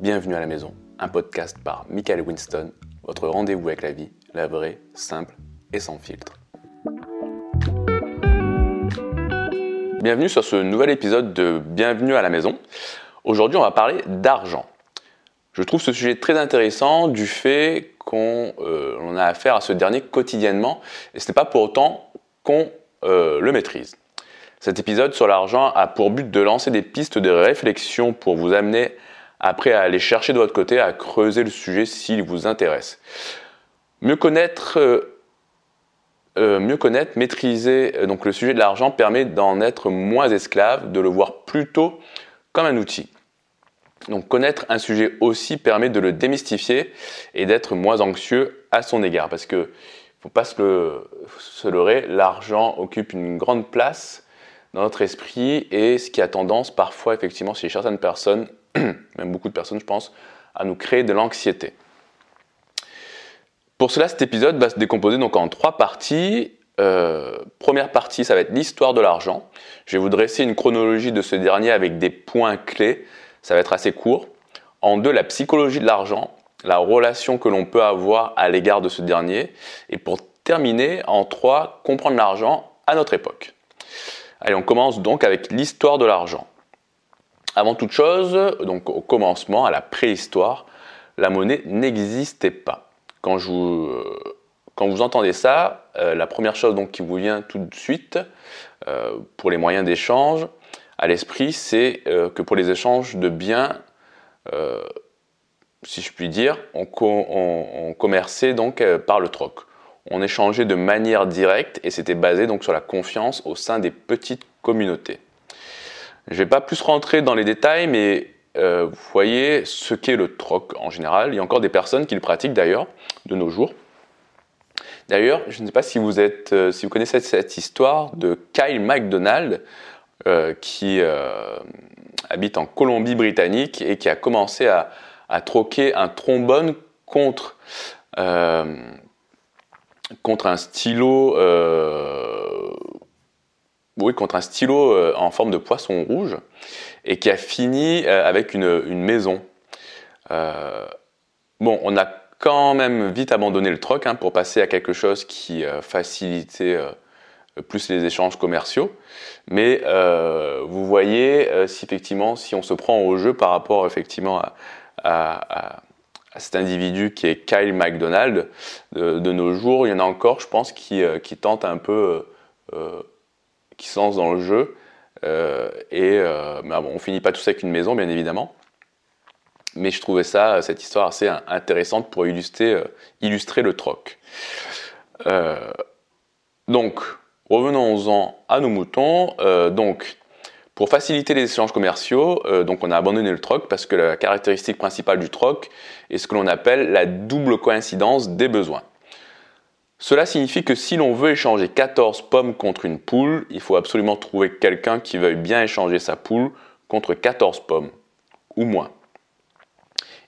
Bienvenue à la maison, un podcast par Michael Winston, votre rendez-vous avec la vie, la vraie, simple et sans filtre. Bienvenue sur ce nouvel épisode de Bienvenue à la maison. Aujourd'hui, on va parler d'argent. Je trouve ce sujet très intéressant du fait qu'on euh, a affaire à ce dernier quotidiennement et ce n'est pas pour autant qu'on euh, le maîtrise. Cet épisode sur l'argent a pour but de lancer des pistes de réflexion pour vous amener après à aller chercher de votre côté, à creuser le sujet s'il vous intéresse. Mieux connaître, euh, connaître, maîtriser donc le sujet de l'argent permet d'en être moins esclave, de le voir plutôt comme un outil. Donc connaître un sujet aussi permet de le démystifier et d'être moins anxieux à son égard. Parce que faut pas se, le, se leurrer, l'argent occupe une grande place dans notre esprit et ce qui a tendance parfois effectivement chez certaines personnes, même beaucoup de personnes je pense, à nous créer de l'anxiété. Pour cela, cet épisode va se décomposer donc en trois parties. Euh, première partie, ça va être l'histoire de l'argent. Je vais vous dresser une chronologie de ce dernier avec des points clés ça va être assez court. En deux, la psychologie de l'argent, la relation que l'on peut avoir à l'égard de ce dernier. Et pour terminer, en trois, comprendre l'argent à notre époque. Allez, on commence donc avec l'histoire de l'argent. Avant toute chose, donc au commencement, à la préhistoire, la monnaie n'existait pas. Quand, euh, vous entendez ça, euh, la première chose donc qui vous vient tout de suite euh, pour les moyens d'échange, à l'esprit, c'est que pour les échanges de biens, si je puis dire, on, commerçait donc par le troc. On échangeait de manière directe et c'était basé donc sur la confiance au sein des petites communautés. Je ne vais pas plus rentrer dans les détails, mais vous voyez ce qu'est le troc en général. Il y a encore des personnes qui le pratiquent d'ailleurs de nos jours. D'ailleurs, je ne sais pas si vous, êtes, si vous connaissez cette histoire de Kyle McDonald, euh, qui euh, habite en Colombie-Britannique et qui a commencé à, troquer un trombone contre, euh, contre un stylo, oui, contre un stylo en forme de poisson rouge et qui a fini avec une, une maison. bon, on a quand même vite abandonné le troc hein, pour passer à quelque chose qui facilitait plus les échanges commerciaux. Mais euh, vous voyez, euh, si effectivement, si on se prend au jeu par rapport effectivement à, à, à, cet individu qui est Kyle McDonald de, nos jours, il y en a encore, je pense, qui, euh, qui tentent un peu, euh, qui se dans le jeu. et bon, on finit pas tous avec une maison, bien évidemment. Mais je trouvais ça, cette histoire assez intéressante pour illustrer, illustrer le troc. donc, Revenons-en à nos moutons. Euh, donc, pour faciliter les échanges commerciaux, euh, on a abandonné le troc parce que la caractéristique principale du troc est ce que l'on appelle la double coïncidence des besoins. Cela signifie que si l'on veut échanger 14 pommes contre une poule, il faut absolument trouver quelqu'un qui veuille bien échanger sa poule contre 14 pommes, ou moins.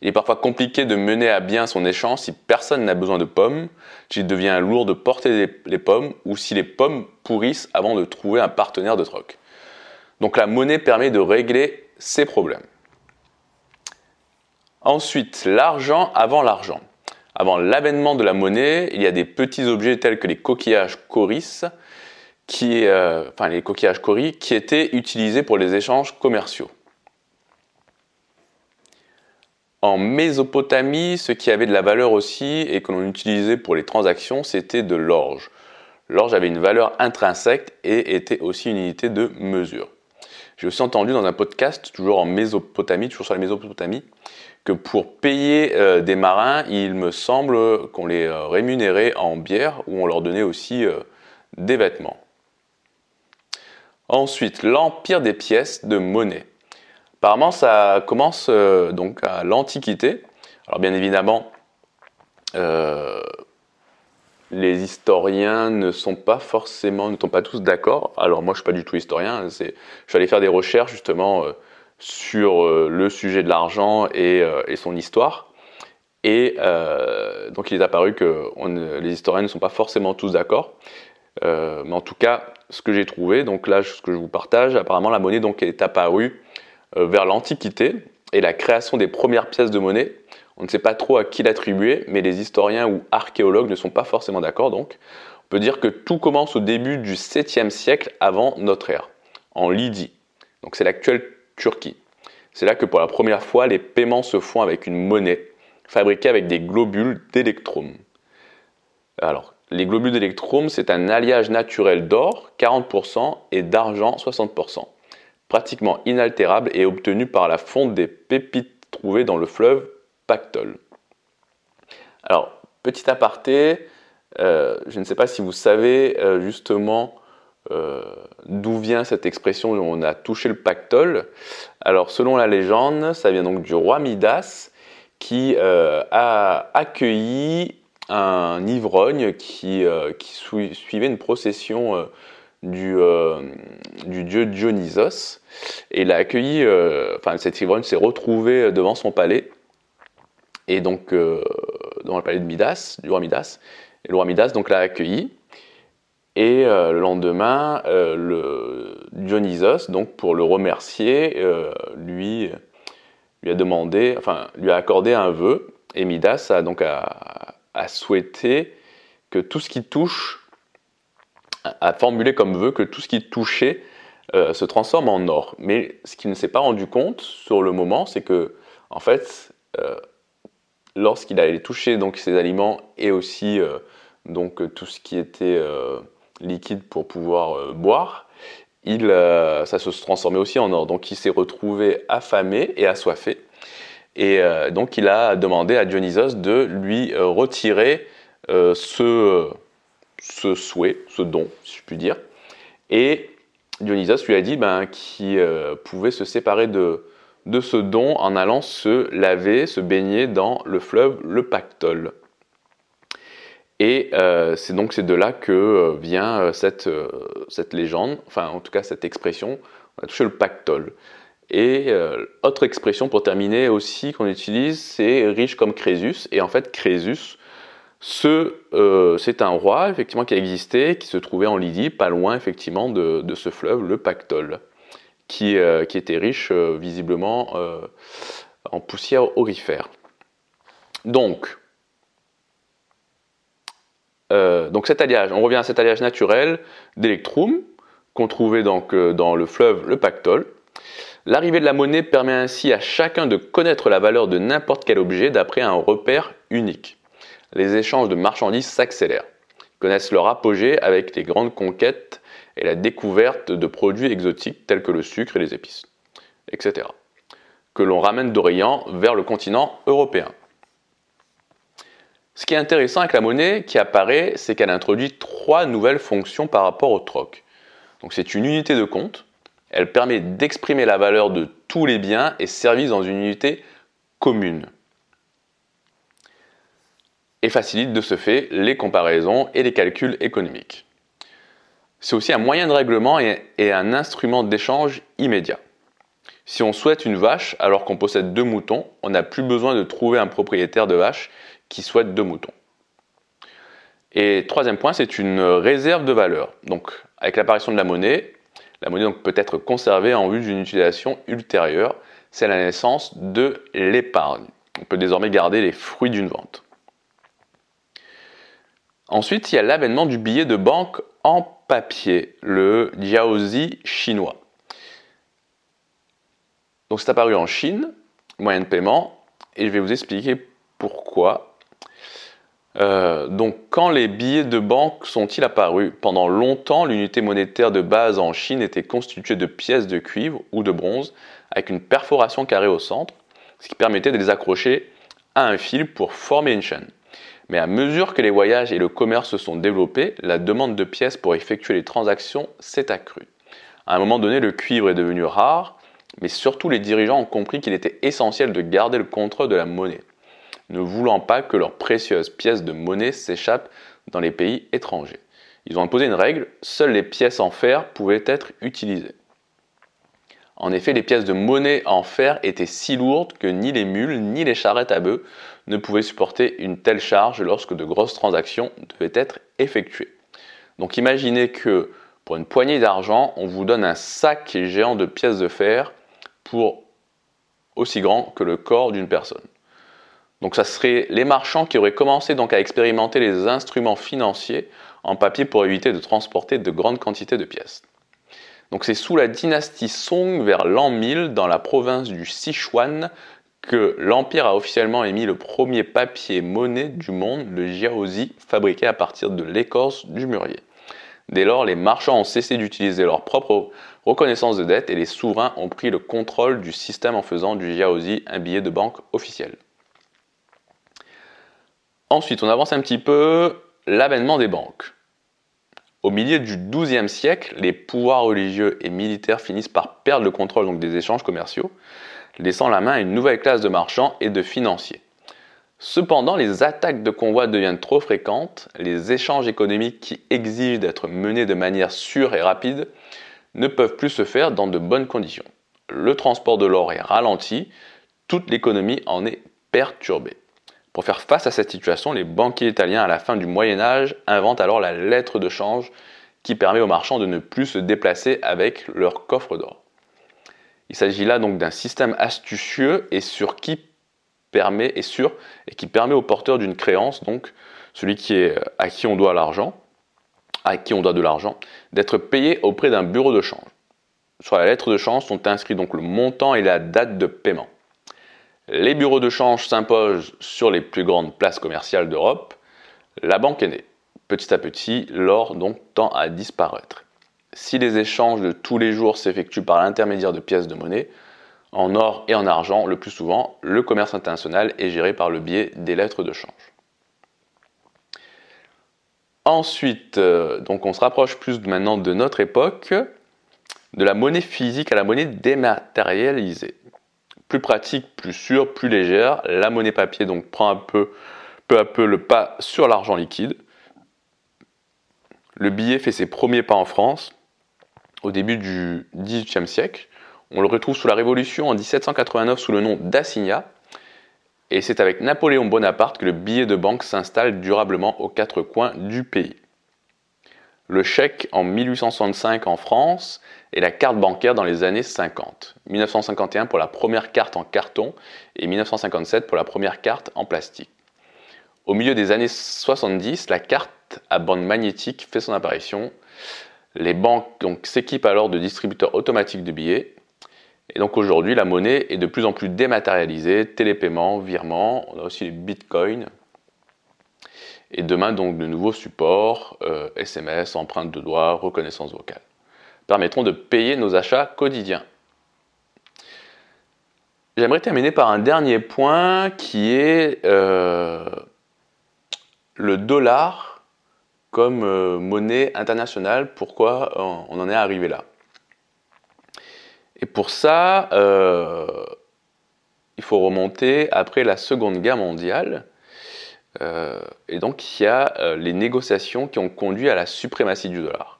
Il est parfois compliqué de mener à bien son échange si personne n'a besoin de pommes, s'il devient lourd de porter les pommes ou si les pommes pourrissent avant de trouver un partenaire de troc. Donc la monnaie permet de régler ces problèmes. Ensuite, l'argent avant l'argent. Avant l'avènement de la monnaie, il y a des petits objets tels que les coquillages coris, qui, euh, les coquillages coris, qui étaient utilisés pour les échanges commerciaux. En Mésopotamie, ce qui avait de la valeur aussi et que l'on utilisait pour les transactions, c'était de l'orge. L'orge avait une valeur intrinsèque et était aussi une unité de mesure. J'ai aussi entendu dans un podcast, toujours en Mésopotamie, toujours sur la Mésopotamie, que pour payer euh, des marins, il me semble qu'on les euh, rémunérait en bière ou on leur donnait aussi euh, des vêtements. Ensuite, l'empire des pièces de monnaie. Apparemment, ça commence donc à l'Antiquité. Alors bien évidemment, les historiens ne sont pas forcément, ne sont pas tous d'accord. Alors moi, je suis pas du tout historien. je suis allé faire des recherches justement euh, sur le sujet de l'argent et, son histoire. Et donc il est apparu que les historiens ne sont pas forcément tous d'accord. mais en tout cas, ce que j'ai trouvé, donc là, ce que je vous partage, apparemment la monnaie donc est apparue euh, vers l'Antiquité et la création des premières pièces de monnaie. On ne sait pas trop à qui l'attribuer, mais les historiens ou archéologues ne sont pas forcément d'accord. Donc, on peut dire que tout commence au début du 7e siècle avant notre ère, en Lydie. Donc, c'est l'actuelle Turquie. C'est là que pour la première fois, les paiements se font avec une monnaie fabriquée avec des globules d'électrum. Alors, les globules d'électrum, c'est un alliage naturel d'or, 40%, et d'argent, 60%, pratiquement inaltérable et obtenu par la fonte des pépites trouvées dans le fleuve Pactol. Alors, petit aparté, euh, je ne sais pas si vous savez euh, justement euh, d'où vient cette expression on a touché le pactole. Alors, selon la légende, ça vient donc du roi Midas qui a accueilli un ivrogne qui, suivait une procession du, dieu Dionysos. Et il a accueilli, enfin, cet ivrogne s'est retrouvé devant son palais et donc euh, dans le palais de Midas, du roi Midas. Et le roi Midas donc l'a accueilli. Et euh, le lendemain, euh, Dionysos, donc pour le remercier, lui, lui a demandé, enfin lui a accordé un vœu. Et Midas a donc a, souhaité que tout ce qui touche, a formulé comme vœu que tout ce qui touchait se transforme en or. Mais ce qu'il ne s'est pas rendu compte sur le moment, c'est que en fait, lorsqu'il allait toucher donc ces aliments et aussi euh, donc tout ce qui était euh, liquide pour pouvoir euh, boire, il, ça se transformait aussi en or. Donc il s'est retrouvé affamé et assoiffé. Et donc il a demandé à Dionysos de lui retirer ce, ce, souhait, ce don, si je puis dire. Et Dionysos lui a dit ben, qu'il pouvait se séparer de, de ce don en allant se laver, se baigner dans le fleuve le Pactole. Et euh, c'est donc c'est de là que euh, vient euh, cette, cette, légende, enfin en tout cas cette expression, on a touché le Pactole. Et autre expression pour terminer aussi qu'on utilise, c'est riche comme Crésus. Et en fait, Crésus, c'est un roi effectivement qui a existé, qui se trouvait en Lydie, pas loin effectivement de, de ce fleuve, le Pactole. Euh, qui, était riche euh, visiblement euh, en poussière aurifère. Donc, donc cet alliage, on revient à cet alliage naturel d'électrum qu'on trouvait donc dans le fleuve le Pactole. L'arrivée de la monnaie permet ainsi à chacun de connaître la valeur de n'importe quel objet d'après un repère unique. Les échanges de marchandises s'accélèrent, connaissent leur apogée avec les grandes conquêtes et la découverte de produits exotiques tels que le sucre et les épices, etc., que l'on ramène d'Orient vers le continent européen. Ce qui est intéressant avec la monnaie qui apparaît, c'est qu'elle introduit trois nouvelles fonctions par rapport au troc. Donc c'est une unité de compte, elle permet d'exprimer la valeur de tous les biens et services dans une unité commune. Et facilite de ce fait les comparaisons et les calculs économiques. C'est aussi un moyen de règlement et, un instrument d'échange immédiat. Si on souhaite une vache alors qu'on possède deux moutons, on n'a plus besoin de trouver un propriétaire de vache qui souhaite deux moutons. Et troisième point, c'est une réserve de valeur. Donc, avec l'apparition de la monnaie, la monnaie peut être conservée en vue d'une utilisation ultérieure. C'est la naissance de l'épargne. On peut désormais garder les fruits d'une vente. Ensuite, il y a l'avènement du billet de banque en papier, le Jiaozi chinois. Donc c'est apparu en Chine, moyen de paiement, et je vais vous expliquer pourquoi. Euh, donc quand les billets de banque sont-ils apparus? Pendant longtemps, l'unité monétaire de base en Chine était constituée de pièces de cuivre ou de bronze avec une perforation carrée au centre, ce qui permettait de les accrocher à un fil pour former une chaîne. Mais à mesure que les voyages et le commerce se sont développés, la demande de pièces pour effectuer les transactions s'est accrue. À un moment donné, le cuivre est devenu rare, mais surtout les dirigeants ont compris qu'il était essentiel de garder le contrôle de la monnaie, ne voulant pas que leurs précieuses pièces de monnaie s'échappent dans les pays étrangers. Ils ont imposé une règle, seules les pièces en fer pouvaient être utilisées. En effet, les pièces de monnaie en fer étaient si lourdes que ni les mules ni les charrettes à bœufs ne pouvaient supporter une telle charge lorsque de grosses transactions devaient être effectuées. Donc imaginez que pour une poignée d'argent, on vous donne un sac géant de pièces de fer pour aussi grand que le corps d'une personne. Donc ça serait les marchands qui auraient commencé à expérimenter les instruments financiers en papier pour éviter de transporter de grandes quantités de pièces. Donc c'est sous la dynastie Song vers l'an 1000 dans la province du Sichuan que l'Empire a officiellement émis le premier papier monnaie du monde, le jiaozi, fabriqué à partir de l'écorce du mûrier. Dès lors, les marchands ont cessé d'utiliser leur propre reconnaissance de dette et les souverains ont pris le contrôle du système en faisant du jiaozi un billet de banque officiel. Ensuite, on avance un petit peu l'avènement des banques. Au milieu du XIIe siècle, les pouvoirs religieux et militaires finissent par perdre le contrôle des échanges commerciaux, laissant la main à une nouvelle classe de marchands et de financiers. Cependant, les attaques de convois deviennent trop fréquentes, les échanges économiques qui exigent d'être menés de manière sûre et rapide ne peuvent plus se faire dans de bonnes conditions. Le transport de l'or est ralenti, toute l'économie en est perturbée. Pour faire face à cette situation, les banquiers italiens à la fin du Moyen Âge inventent alors la lettre de change qui permet aux marchands de ne plus se déplacer avec leur coffre d'or. Il s'agit là donc d'un système astucieux et sûr qui permet et sûr et qui permet au porteur d'une créance, donc celui qui est à qui on doit l'argent, à qui on doit de l'argent, d'être payé auprès d'un bureau de change. Sur la lettre de change sont inscrits donc le montant et la date de paiement. Les bureaux de change s'imposent sur les plus grandes places commerciales d'Europe. La banque est née. Petit à petit, l'or donc tend à disparaître. Si les échanges de tous les jours s'effectuent par l'intermédiaire de pièces de monnaie, en or et en argent, le plus souvent, le commerce international est géré par le biais des lettres de change. Ensuite, euh, donc on se rapproche plus maintenant de notre époque, de la monnaie physique à la monnaie dématérialisée plus pratique, plus sûre, plus légère. La monnaie papier donc prend un peu, peu à peu le pas sur l'argent liquide. Le billet fait ses premiers pas en France au début du XVIIIe siècle. On le retrouve sous la Révolution en 1789 sous le nom d'assignat. Et c'est avec Napoléon Bonaparte que le billet de banque s'installe durablement aux quatre coins du pays. Le chèque en 1865 en France et la carte bancaire dans les années 50. 1951 pour la première carte en carton et 1957 pour la première carte en plastique. Au milieu des années 70, la carte à bande magnétique fait son apparition. Les banques s'équipent alors de distributeurs automatiques de billets. Et donc aujourd'hui, la monnaie est de plus en plus dématérialisée, télépaiement, virement, on a aussi les bitcoins. Et demain, donc, de nouveaux supports, SMS, euh, empreintes de doigts, reconnaissance vocale permettront de payer nos achats quotidiens. J'aimerais terminer par un dernier point qui est euh, le dollar comme euh, monnaie internationale. Pourquoi on en est arrivé là Et pour ça, euh, il faut remonter après la Seconde Guerre mondiale. et donc il y a les négociations qui ont conduit à la suprématie du dollar.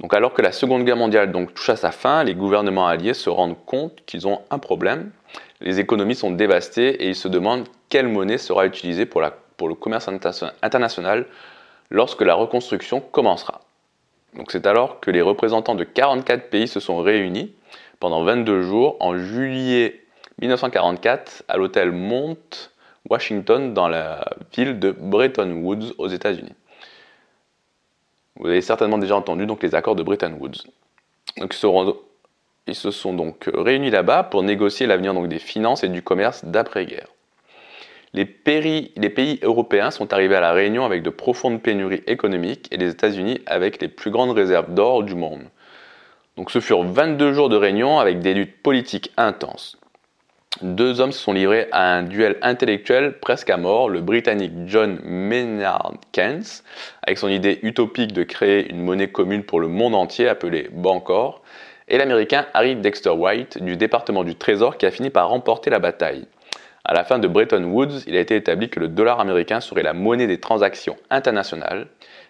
Donc alors que la Seconde Guerre mondiale touche à sa fin, les gouvernements alliés se rendent compte qu'ils ont un problème. Les économies sont dévastées et ils se demandent quelle monnaie sera utilisée pour, le commerce international lorsque la reconstruction commencera. Donc c'est alors que les représentants de 44 pays se sont réunis pendant 22 jours en juillet 1944 à l'hôtel Mount Washington dans la ville de Bretton Woods aux États-Unis. Vous avez certainement déjà entendu les accords de Bretton Woods. Donc, ils, se sont donc réunis là-bas pour négocier l'avenir des finances et du commerce d'après-guerre. Les, pays européens sont arrivés à la Réunion avec de profondes pénuries économiques et les États-Unis avec les plus grandes réserves d'or du monde. Donc ce furent 22 jours de réunion avec des luttes politiques intenses deux hommes se sont livrés à un duel intellectuel presque à mort. Le Britannique John Maynard Keynes, avec son idée utopique de créer une monnaie commune pour le monde entier appelée Bancor, et l'Américain Harry Dexter White du département du Trésor qui a fini par remporter la bataille. À la fin de Bretton Woods, il a été établi que le dollar américain serait la monnaie des transactions internationales,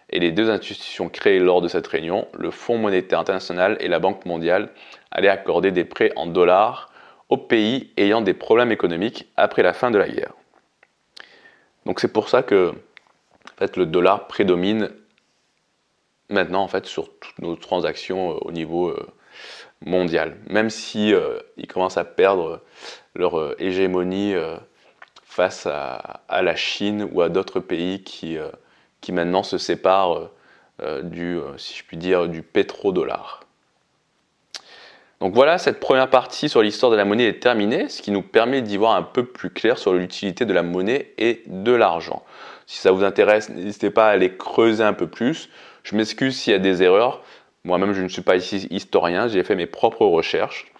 et les deux institutions créées lors de cette réunion, le Fonds monétaire international et la Banque mondiale, allaient accorder des prêts en dollars aux pays ayant des problèmes économiques après la fin de la guerre. Donc c'est pour ça que le dollar prédomine maintenant en fait, sur toutes nos transactions euh, au niveau euh, mondiale, même si ils commencent à perdre leur hégémonie face à, la Chine ou à d'autres pays qui, qui maintenant se séparent du, si je du pétrodollar. Donc voilà, cette première partie sur l'histoire de la monnaie est terminée, ce qui nous permet d'y voir un peu plus clair sur l'utilité de la monnaie et de l'argent. Si ça vous intéresse, n'hésitez pas à aller creuser un peu plus. Je m'excuse s'il y a des erreurs. Moi-même, je ne suis pas ici historien, j'ai fait mes propres recherches.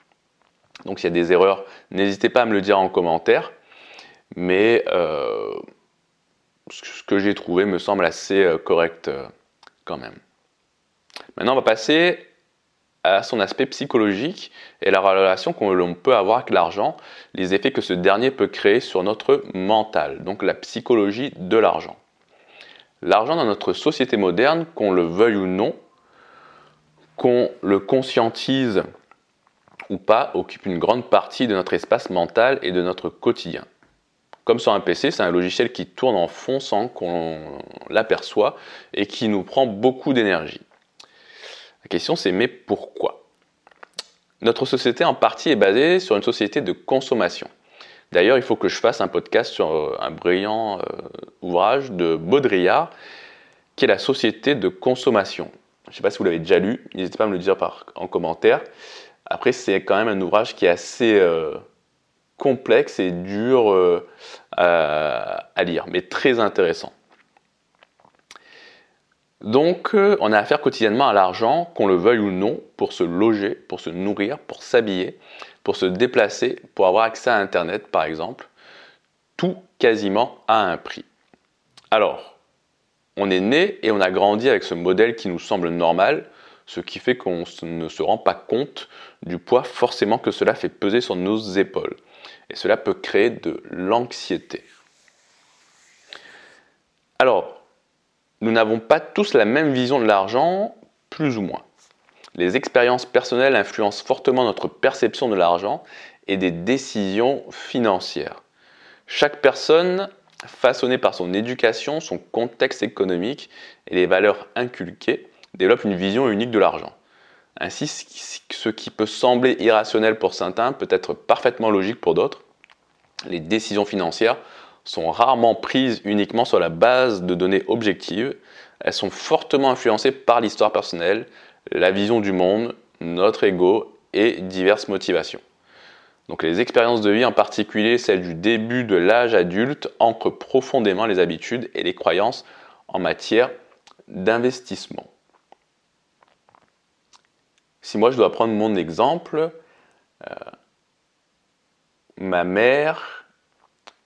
Donc s'il y a des erreurs, n'hésitez pas à me le dire en commentaire. Mais euh, ce que j'ai trouvé me semble assez euh, correct euh, quand même. Maintenant, on va passer à son aspect psychologique et la relation que l'on peut avoir avec l'argent, les effets que ce dernier peut créer sur notre mental, donc la psychologie de l'argent. L'argent dans notre société moderne, qu'on le veuille ou non, qu'on le conscientise ou pas, occupe une grande partie de notre espace mental et de notre quotidien. Comme sur un PC, c'est un logiciel qui tourne en fond sans qu'on l'aperçoit et qui nous prend beaucoup d'énergie. La question c'est mais pourquoi? Notre société en partie est basée sur une société de consommation. D'ailleurs, il faut que je fasse un podcast sur euh, un brillant euh, ouvrage de Baudrillard qui est la société de consommation. Je ne sais pas si vous l'avez déjà lu, n'hésitez pas à me le dire en commentaire. Après, c'est quand même un ouvrage qui est assez euh, complexe et dur à lire, mais très intéressant. Donc, euh, on a affaire quotidiennement à l'argent, qu'on le veuille ou non, pour se loger, pour se nourrir, pour s'habiller, pour se déplacer, pour avoir accès à Internet, par exemple. Tout quasiment à un prix. Alors, on est né et on a grandi avec ce modèle qui nous semble normal, ce qui fait qu'on ne se rend pas compte du poids forcément que cela fait peser sur nos épaules. Et cela peut créer de l'anxiété. Alors, nous n'avons pas tous la même vision de l'argent, plus ou moins. Les expériences personnelles influencent fortement notre perception de l'argent et des décisions financières. Chaque personne, façonnée par son éducation, son contexte économique et les valeurs inculquées, développe une vision unique de l'argent. Ainsi, ce qui peut sembler irrationnel pour certains peut être parfaitement logique pour d'autres. Les décisions financières sont rarement prises uniquement sur la base de données objectives. Elles sont fortement influencées par l'histoire personnelle, la vision du monde, notre ego et diverses motivations. Donc les expériences de vie, en particulier celles du début de l'âge adulte, ancrent profondément les habitudes et les croyances en matière d'investissement. Si moi je dois prendre mon exemple, euh, ma mère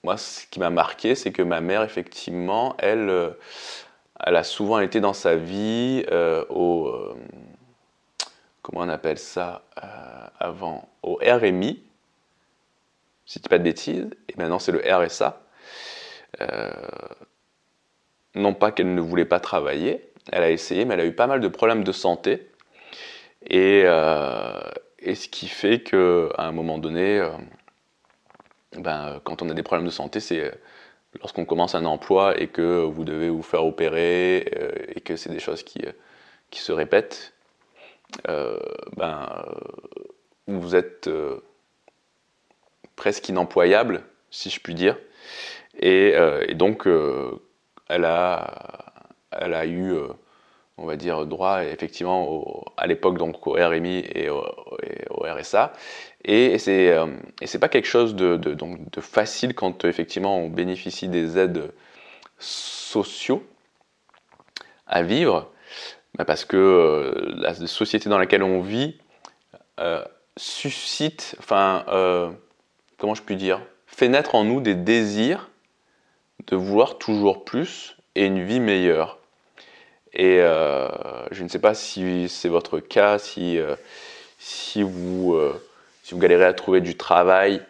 moi, ce qui m'a marqué, c'est que ma mère, effectivement, elle, euh, a souvent été dans sa vie euh, au. Comment on appelle ça avant Au RMI, si je dis pas de bêtises, et maintenant c'est le RSA. non pas qu'elle ne voulait pas travailler, elle a essayé, mais elle a eu pas mal de problèmes de santé. Et, et ce qui fait qu'à un moment donné, ben, euh, quand on a des problèmes de santé, c'est euh, lorsqu'on commence un emploi et que vous devez vous faire opérer euh, et que c'est des choses qui, qui se répètent, ben, vous êtes presque inemployable, si je puis dire. Et, et donc, elle, a, elle a eu on va dire, droit effectivement à l'époque donc au RMI et au, RSA. Et c'est euh, c'est pas quelque chose de, donc, facile quand effectivement on bénéficie des aides sociaux à vivre, bah, parce que euh, la société dans laquelle on vit euh, suscite, enfin, comment je puis dire, fait naître en nous des désirs de vouloir toujours plus et une vie meilleure. Et euh, je ne sais pas si c'est votre cas, si, euh, si, vous, euh, si vous galérez à trouver du travail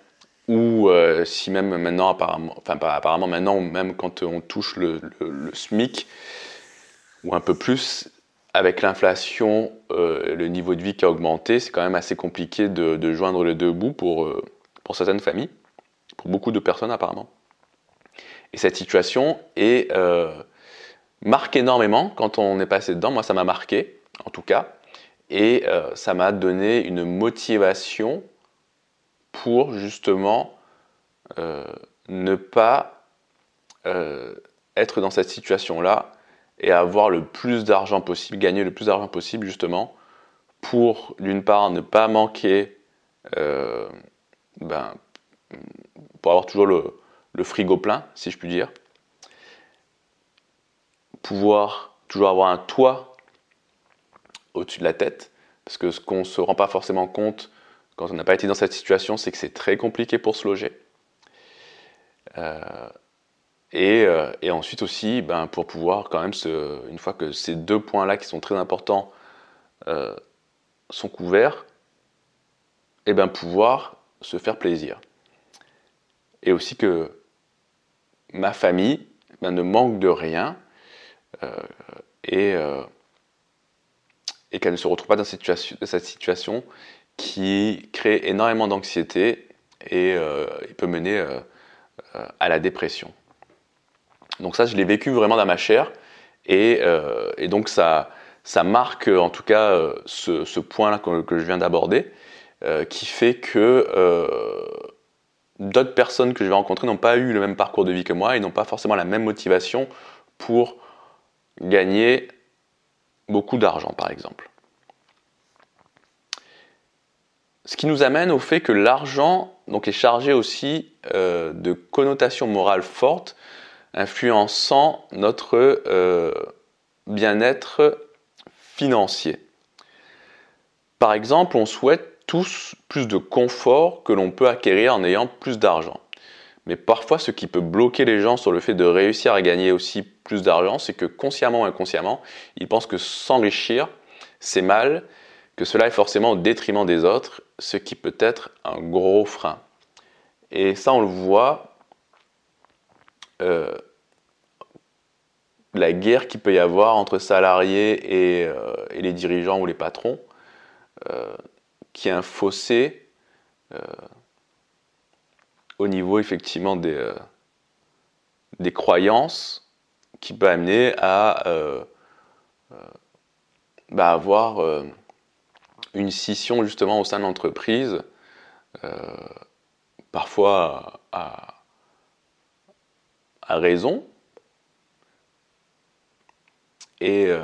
ou si même maintenant, apparemment, enfin apparemment maintenant, même quand on touche le, SMIC ou un peu plus, avec l'inflation, le niveau de vie qui a augmenté, c'est quand même assez compliqué de joindre les deux bouts pour, pour certaines familles, pour beaucoup de personnes apparemment. Et cette situation est marque énormément quand on est passé dedans. Moi, ça m'a marqué, en tout cas. et euh, ça m'a donné une motivation pour justement euh, ne pas euh, être dans cette situation-là et avoir le plus d'argent possible, gagner le plus d'argent possible justement pour d'une part ne pas manquer, ben, pour avoir toujours le, frigo plein, si je puis dire, pouvoir toujours avoir un toit au-dessus de la tête, parce que ce qu'on ne se rend pas forcément compte quand on n'a pas été dans cette situation, c'est que c'est très compliqué pour se loger. Euh, euh, et, ensuite aussi, ben, pour pouvoir quand même, une fois que ces deux points-là qui sont très importants euh, sont couverts, ben, pouvoir se faire plaisir. Et aussi que ma famille ben, ne manque de rien et et qu'elle ne se retrouve pas dans cette situation, qui crée énormément d'anxiété et, euh, peut mener euh, euh, à la dépression. Donc ça, je l'ai vécu vraiment dans ma chair et, donc ça, ça marque en tout cas ce, point-là que, je viens d'aborder qui fait que d'autres personnes que je vais rencontrer n'ont pas eu le même parcours de vie que moi et n'ont pas forcément la même motivation pour gagner beaucoup d'argent, par exemple. Ce qui nous amène au fait que l'argent donc, est chargé aussi euh, de connotations morales fortes, influençant notre euh, bien-être financier. Par exemple, on souhaite tous plus de confort que l'on peut acquérir en ayant plus d'argent. Mais parfois, ce qui peut bloquer les gens sur le fait de réussir à gagner aussi plus d'argent, c'est que consciemment ou inconsciemment, ils pensent que s'enrichir, c'est mal, que cela est forcément au détriment des autres, ce qui peut être un gros frein. Et ça, on le voit, euh, la guerre qu'il peut y avoir entre salariés et, euh, les dirigeants ou les patrons, euh, qui est un fossé au niveau effectivement des, euh, des croyances qui peut amener à euh, euh, bah, avoir une scission justement au sein de l'entreprise, parfois à, à, raison. Et,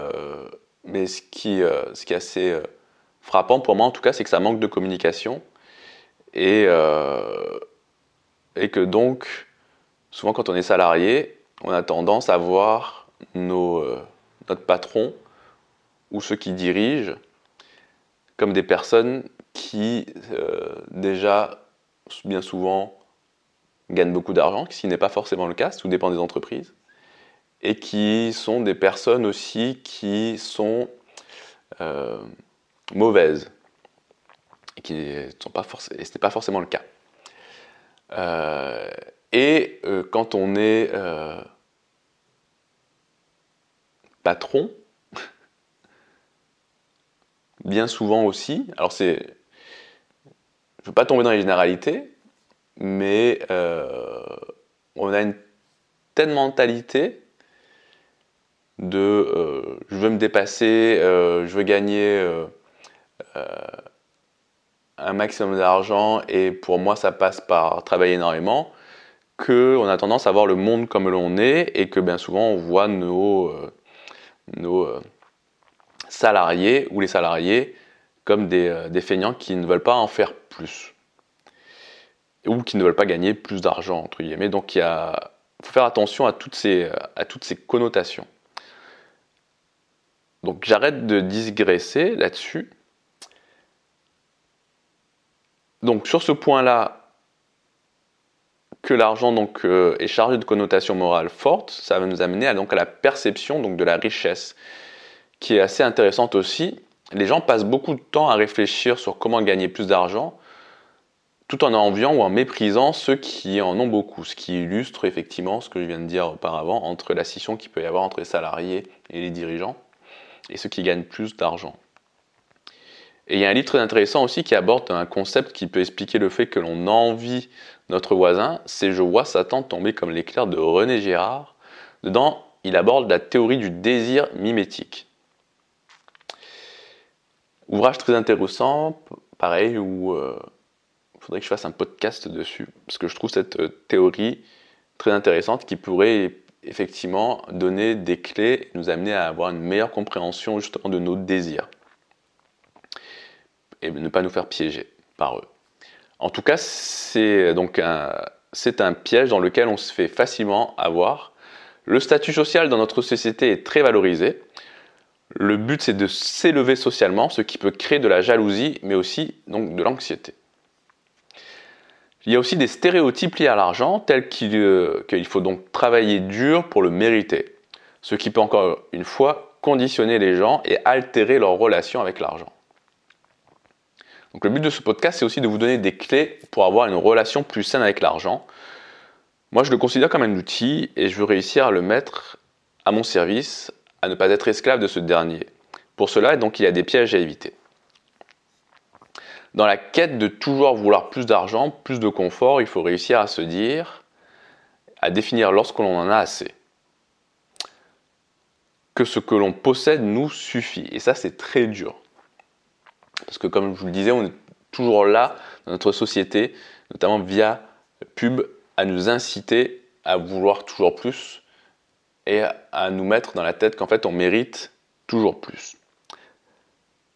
mais ce qui, ce qui est assez frappant pour moi en tout cas, c'est que ça manque de communication. Et, et que donc, souvent quand on est salarié, on a tendance à voir euh, notre patron ou ceux qui dirigent comme des personnes qui euh, déjà bien souvent gagnent beaucoup d'argent, ce qui n'est pas forcément le cas, tout dépend des entreprises, et qui sont des personnes aussi qui sont euh, mauvaises, et qui sont pas forcément, ce n'est pas forcément le cas. Euh, et euh, quand on est euh, patron, bien souvent aussi, alors c'est, je ne veux pas tomber dans les généralités, mais on a une telle mentalité de je veux me dépasser, je veux gagner un maximum d'argent et pour moi ça passe par travailler énormément, qu'on a tendance à voir le monde comme l'on est et que bien souvent on voit nos, euh, nos euh, salariés ou les salariés comme des, euh, des, feignants qui ne veulent pas en faire plus ou qui ne veulent pas gagner plus d'argent entre guillemets. Donc il faut faire attention à toutes ces, à toutes ces connotations. Donc j'arrête de digresser là-dessus donc sur ce point-là, que l'argent euh, est chargé de connotations morales fortes, ça va nous amener à, la perception de la richesse, qui est assez intéressante aussi. Les gens passent beaucoup de temps à réfléchir sur comment gagner plus d'argent, tout en enviant ou en méprisant ceux qui en ont beaucoup, ce qui illustre effectivement ce que je viens de dire auparavant entre la scission qu'il peut y avoir entre les salariés et les dirigeants, et ceux qui gagnent plus d'argent. Et il y a un livre très intéressant aussi qui aborde un concept qui peut expliquer le fait que l'on envie notre voisin, c'est Je vois Satan tomber comme l'éclair de René Girard. Dedans, il aborde la théorie du désir mimétique. Ouvrage très intéressant, pareil, où il faudrait que je fasse un podcast dessus, parce que je trouve cette théorie très intéressante qui pourrait effectivement donner des clés, nous amener à avoir une meilleure compréhension justement de nos désirs et ne pas nous faire piéger par eux. En tout cas, c'est donc un, c'est un piège dans lequel on se fait facilement avoir. Le statut social dans notre société est très valorisé. Le but, c'est de s'élever socialement, ce qui peut créer de la jalousie, mais aussi donc de l'anxiété. Il y a aussi des stéréotypes liés à l'argent, tels euh, qu'il faut donc travailler dur pour le mériter, ce qui peut encore une fois conditionner les gens et altérer leur relation avec l'argent. Donc le but de ce podcast, c'est aussi de vous donner des clés pour avoir une relation plus saine avec l'argent. Moi, je le considère comme un outil et je veux réussir à le mettre à mon service, à ne pas être esclave de ce dernier. Pour cela, donc, il y a des pièges à éviter dans la quête de toujours vouloir plus d'argent, plus de confort, il faut réussir à se dire, à définir lorsque l'on en a assez, que ce que l'on possède nous suffit. Et ça, c'est très dur. Parce que comme je vous le disais, on est toujours là dans notre société, notamment via pub, à nous inciter à vouloir toujours plus et à nous mettre dans la tête qu'en fait on mérite toujours plus.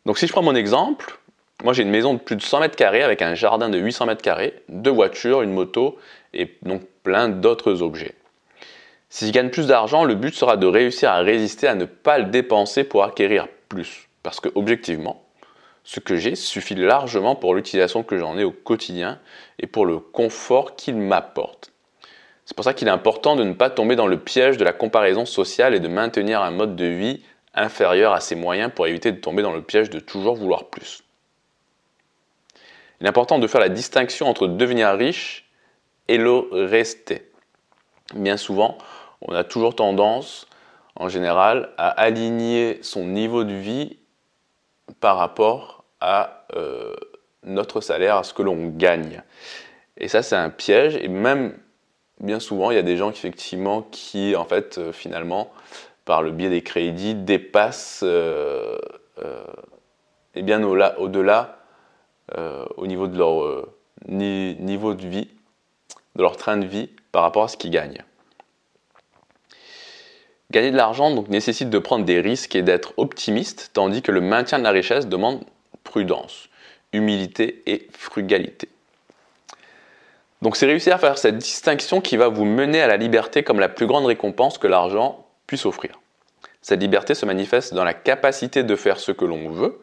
Donc si je prends mon exemple, moi, j'ai une maison de plus de 100 mètres carrés avec un jardin de 800 mètres carrés, deux voitures, une moto et donc plein d'autres objets. Si je gagne plus d'argent, le but sera de réussir à résister à ne pas le dépenser pour acquérir plus. Parce que objectivement, ce que j'ai suffit largement pour l'utilisation que j'en ai au quotidien et pour le confort qu'il m'apporte. C'est pour ça qu'il est important de ne pas tomber dans le piège de la comparaison sociale et de maintenir un mode de vie inférieur à ses moyens pour éviter de tomber dans le piège de toujours vouloir plus. Il est important de faire la distinction entre devenir riche et le rester. Bien souvent, on a toujours tendance, en général, à aligner son niveau de vie par rapport à euh, notre salaire, à ce que l'on gagne. Et ça, c'est un piège. Et même, bien souvent, il y a des gens qui, effectivement, qui, en fait, euh, finalement, par le biais des crédits, dépassent euh, et bien au-delà au niveau de leur niveau de vie, de leur train de vie par rapport à ce qu'ils gagnent. Gagner de l'argent nécessite de prendre des risques et d'être optimiste, tandis que le maintien de la richesse demande prudence, humilité et frugalité. Donc c'est réussir à faire cette distinction qui va vous mener à la liberté comme la plus grande récompense que l'argent puisse offrir. Cette liberté se manifeste dans la capacité de faire ce que l'on veut,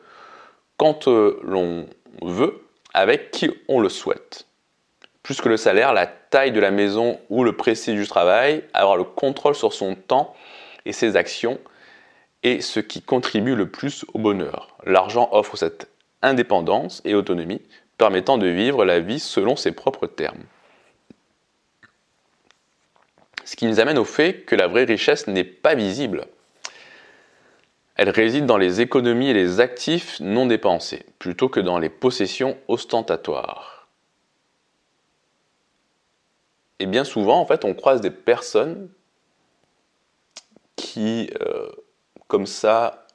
quand euh, l'on veut avec qui on le souhaite. Plus que le salaire, la taille de la maison ou le prestige du travail, avoir le contrôle sur son temps et ses actions est ce qui contribue le plus au bonheur. L'argent offre cette indépendance et autonomie permettant de vivre la vie selon ses propres termes. Ce qui nous amène au fait que la vraie richesse n'est pas visible. Elle réside dans les économies et les actifs non dépensés, plutôt que dans les possessions ostentatoires. Et bien souvent, en fait, on croise des personnes qui, euh, comme ça,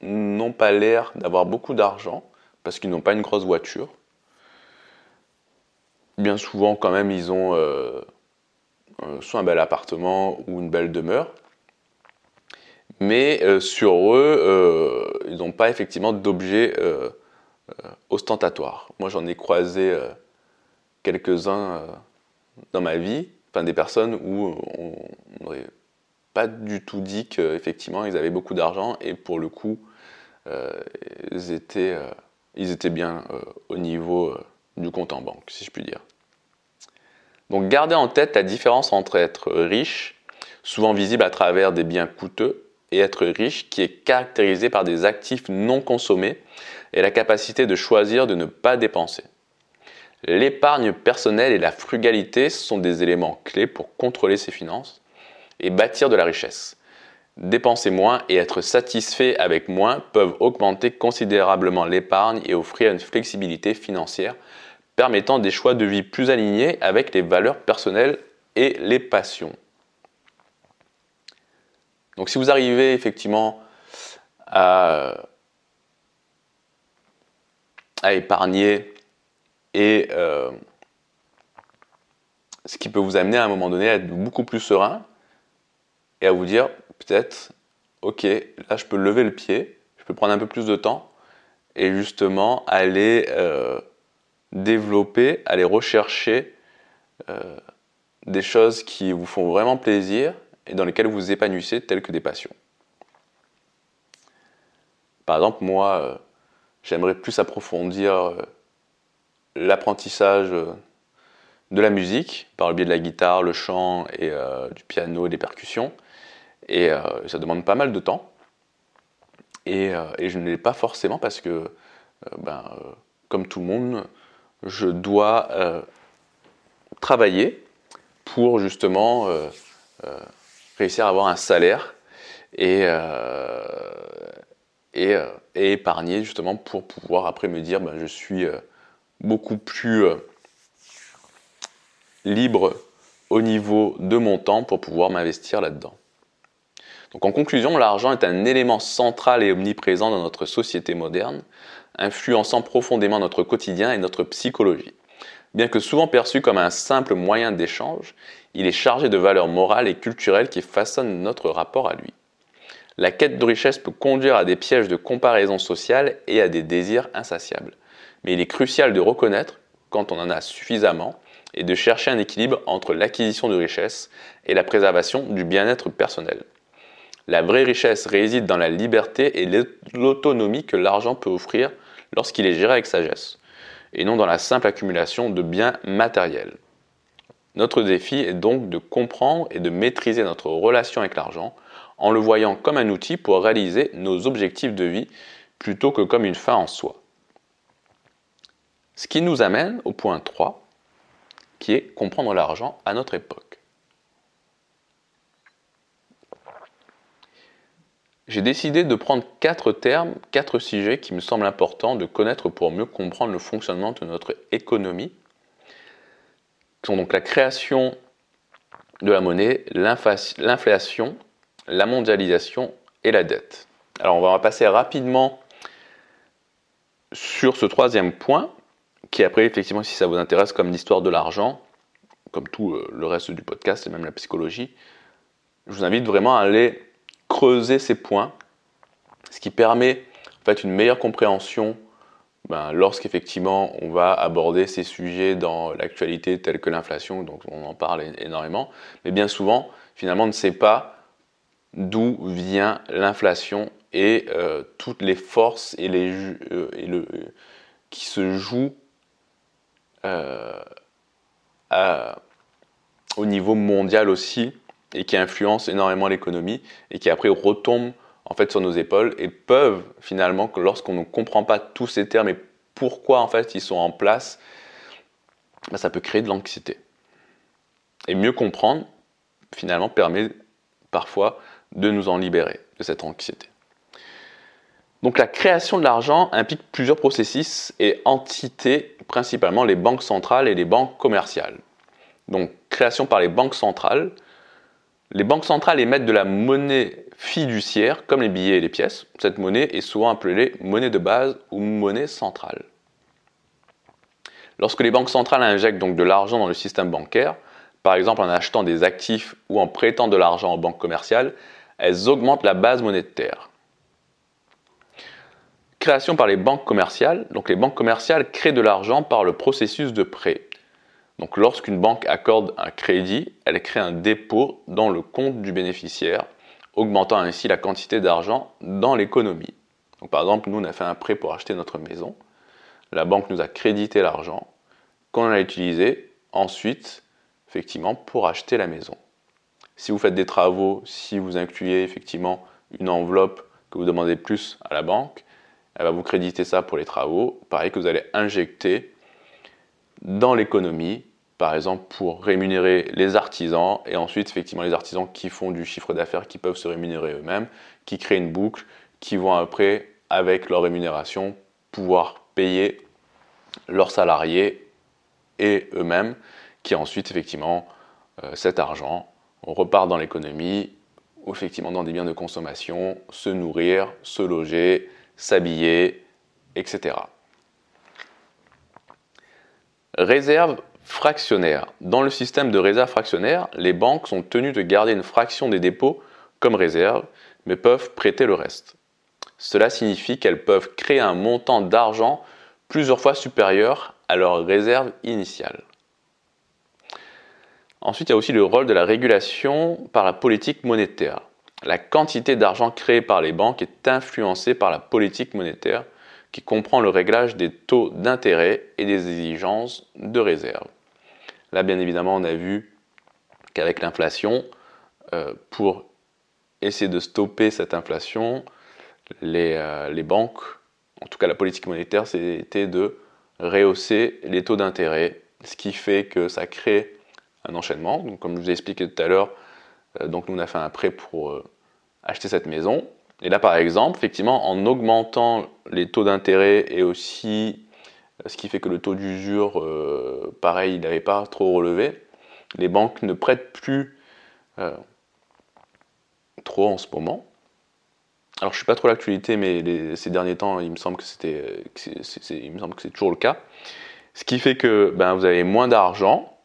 n'ont pas l'air d'avoir beaucoup d'argent, parce qu'ils n'ont pas une grosse voiture. Bien souvent, quand même, ils ont euh, euh, soit un bel appartement ou une belle demeure, mais euh, sur eux, ils n'ont pas effectivement d'objets ostentatoires. Moi, j'en ai croisé quelques-uns dans ma vie, enfin des personnes où on n'aurait pas du tout dit qu'effectivement ils avaient beaucoup d'argent et pour le coup, ils, étaient, ils étaient bien au niveau du compte en banque, si je puis dire. Donc gardez en tête la différence entre être riche, souvent visible à travers des biens coûteux, et être riche qui est caractérisé par des actifs non consommés et la capacité de choisir de ne pas dépenser. L'épargne personnelle et la frugalité sont des éléments clés pour contrôler ses finances et bâtir de la richesse. Dépenser moins et être satisfait avec moins peuvent augmenter considérablement l'épargne et offrir une flexibilité financière permettant des choix de vie plus alignés avec les valeurs personnelles et les passions. Donc si vous arrivez effectivement à épargner et euh, ce qui peut vous amener à un moment donné à être beaucoup plus serein et à vous dire peut-être, ok, là je peux lever le pied, je peux prendre un peu plus de temps et justement aller euh, développer, aller rechercher euh, des choses qui vous font vraiment plaisir et dans lesquelles vous épanouissez, telles que des passions. Par exemple, moi, euh, j'aimerais plus approfondir l'apprentissage de la musique par le biais de la guitare, le chant et du piano et des percussions. Et ça demande pas mal de temps. Euh, et, je ne l'ai pas forcément parce que, euh, ben, euh, comme tout le monde, je dois travailler pour justement réussir à avoir un salaire et, et, épargner justement pour pouvoir après me dire ben, je suis beaucoup plus libre au niveau de mon temps pour pouvoir m'investir là-dedans. En conclusion, l'argent est un élément central et omniprésent dans notre société moderne, influençant profondément notre quotidien et notre psychologie. Bien que souvent perçu comme un simple moyen d'échange, il est chargé de valeurs morales et culturelles qui façonnent notre rapport à lui. La quête de richesse peut conduire à des pièges de comparaison sociale et à des désirs insatiables. Mais il est crucial de reconnaître, quand on en a suffisamment, et de chercher un équilibre entre l'acquisition de richesse et la préservation du bien-être personnel. La vraie richesse réside dans la liberté et l'autonomie que l'argent peut offrir lorsqu'il est géré avec sagesse, et non dans la simple accumulation de biens matériels. Notre défi est donc de comprendre et de maîtriser notre relation avec l'argent en le voyant comme un outil pour réaliser nos objectifs de vie plutôt que comme une fin en soi. Ce qui nous amène au point 3, qui est comprendre l'argent à notre époque. J'ai décidé de prendre quatre termes, quatre sujets qui me semblent importants de connaître pour mieux comprendre le fonctionnement de notre économie, qui sont donc la création de la monnaie, l'inflation, la mondialisation et la dette. Alors on va passer rapidement sur ce troisième point, qui après effectivement si ça vous intéresse comme l'histoire de l'argent, comme tout euh, le reste du podcast et même la psychologie, je vous invite vraiment à aller creuser ces points, ce qui permet en fait une meilleure compréhension ben, lorsqu'effectivement on va aborder ces sujets dans l'actualité telle que l'inflation, donc on en parle énormément, mais bien souvent finalement on ne sait pas d'où vient l'inflation et euh, toutes les forces et les, euh, qui se jouent euh, au niveau mondial aussi et qui influencent énormément l'économie et qui après retombent en fait sur nos épaules et peuvent finalement, lorsqu'on ne comprend pas tous ces termes et pourquoi en fait ils sont en place, bah, ça peut créer de l'anxiété. Et mieux comprendre, finalement, permet parfois de nous en libérer de cette anxiété. Donc la création de l'argent implique plusieurs processus et entités, principalement les banques centrales et les banques commerciales. Donc création par les banques centrales, les banques centrales émettent de la monnaie fiduciaire, comme les billets et les pièces. Cette monnaie est souvent appelée monnaie de base ou monnaie centrale. Lorsque les banques centrales injectent donc de l'argent dans le système bancaire, par exemple en achetant des actifs ou en prêtant de l'argent aux banques commerciales, elles augmentent la base monétaire. Création par les banques commerciales. Donc les banques commerciales créent de l'argent par le processus de prêt. Donc lorsqu'une banque accorde un crédit, elle crée un dépôt dans le compte du bénéficiaire, augmentant ainsi la quantité d'argent dans l'économie. Par exemple, nous on a fait un prêt pour acheter notre maison. La banque nous a crédité l'argent qu'on a utilisé ensuite effectivement pour acheter la maison. Si vous faites des travaux, si vous incluez effectivement une enveloppe que vous demandez plus à la banque, elle va vous créditer ça pour les travaux. Pareil que vous allez injecter dans l'économie, par exemple pour rémunérer les artisans et ensuite effectivement les artisans qui font du chiffre d'affaires qui peuvent se rémunérer eux-mêmes, qui créent une boucle, qui vont après avec leur rémunération pouvoir payer leurs salariés et eux-mêmes qui ensuite effectivement euh, cet argent repart dans l'économie effectivement dans des biens de consommation, se nourrir, se loger, s'habiller, etc. Réserve fractionnaire. Dans le système de réserve fractionnaire, les banques sont tenues de garder une fraction des dépôts comme réserve, mais peuvent prêter le reste. Cela signifie qu'elles peuvent créer un montant d'argent plusieurs fois supérieur à leur réserve initiale. Ensuite, il y a aussi le rôle de la régulation par la politique monétaire. La quantité d'argent créée par les banques est influencée par la politique monétaire qui comprend le réglage des taux d'intérêt et des exigences de réserve. Là, bien évidemment, on a vu qu'avec l'inflation, euh, pour essayer de stopper cette inflation, euh, les, banques, en tout cas la politique monétaire, c'était de rehausser les taux d'intérêt, ce qui fait que ça crée un enchaînement. Donc, comme je vous ai expliqué tout à l'heure, euh, donc nous on a fait un prêt pour acheter cette maison. Et là, par exemple, effectivement, en augmentant les taux d'intérêt et aussi ce qui fait que le taux d'usure, pareil, il n'avait pas trop relevé, les banques ne prêtent plus trop en ce moment. Alors je ne suis pas trop l'actualité, mais ces derniers temps, il me semble que c'était, il me semble que c'est toujours le cas. Ce qui fait que ben, vous avez moins d'argent,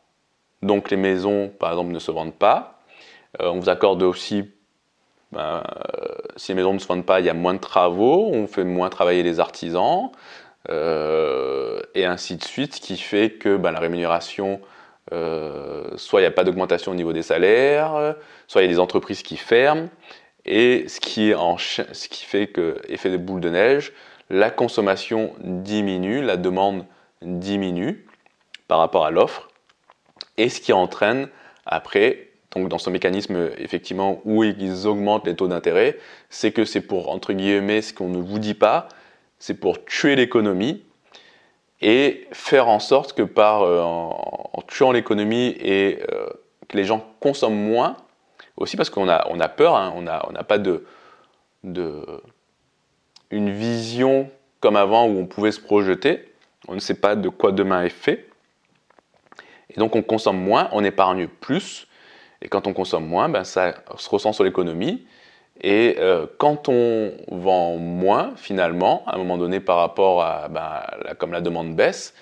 donc les maisons, par exemple, ne se vendent pas. Euh, on vous accorde aussi, ben, euh, si les maisons ne se vendent pas, il y a moins de travaux, on fait moins travailler les artisans, euh, et ainsi de suite, ce qui fait que ben, la rémunération, soit il n'y a pas d'augmentation au niveau des salaires, soit il y a des entreprises qui ferment, et ce qui fait que, effet de boule de neige, la consommation diminue, la demande diminue par rapport à l'offre, et ce qui entraîne après, donc dans ce mécanisme effectivement où ils augmentent les taux d'intérêt, c'est que c'est pour, entre guillemets, ce qu'on ne vous dit pas, c'est pour tuer l'économie et faire en sorte que par, euh, en, tuant l'économie et euh, que les gens consomment moins, aussi parce qu'on a, on a peur, hein, on n'a pas de, de, une vision comme avant où on pouvait se projeter. On ne sait pas de quoi demain est fait. Et donc on consomme moins, on épargne plus. Et quand on consomme moins, ben, ça se ressent sur l'économie. Et euh, quand on vend moins, finalement, à un moment donné par rapport à, ben, comme la demande baisse,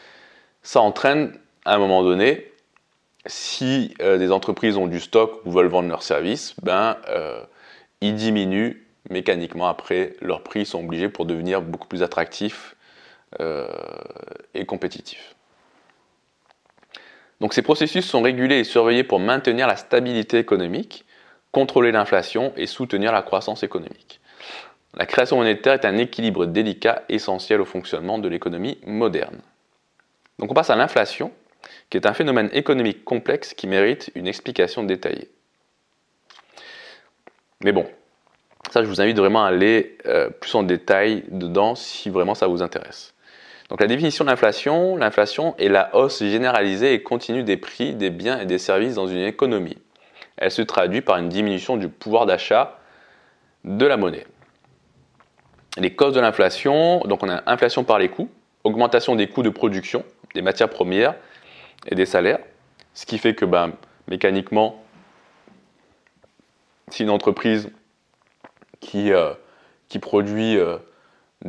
ça entraîne à un moment donné si euh, des entreprises ont du stock ou veulent vendre leurs services, ben, euh, ils diminuent mécaniquement après leurs prix, sont obligés pour devenir beaucoup plus attractifs et compétitifs. Donc ces processus sont régulés et surveillés pour maintenir la stabilité économique, contrôler l'inflation et soutenir la croissance économique. La création monétaire est un équilibre délicat essentiel au fonctionnement de l'économie moderne. Donc on passe à l'inflation, qui est un phénomène économique complexe qui mérite une explication détaillée. Mais bon, ça je vous invite vraiment à aller euh, plus en détail dedans si vraiment ça vous intéresse. Donc la définition de l'inflation, l'inflation est la hausse généralisée et continue des prix des biens et des services dans une économie. Elle se traduit par une diminution du pouvoir d'achat de la monnaie. Les causes de l'inflation, donc on a inflation par les coûts, augmentation des coûts de production des matières premières et des salaires, ce qui fait que ben, mécaniquement, si une entreprise qui, euh, produit euh,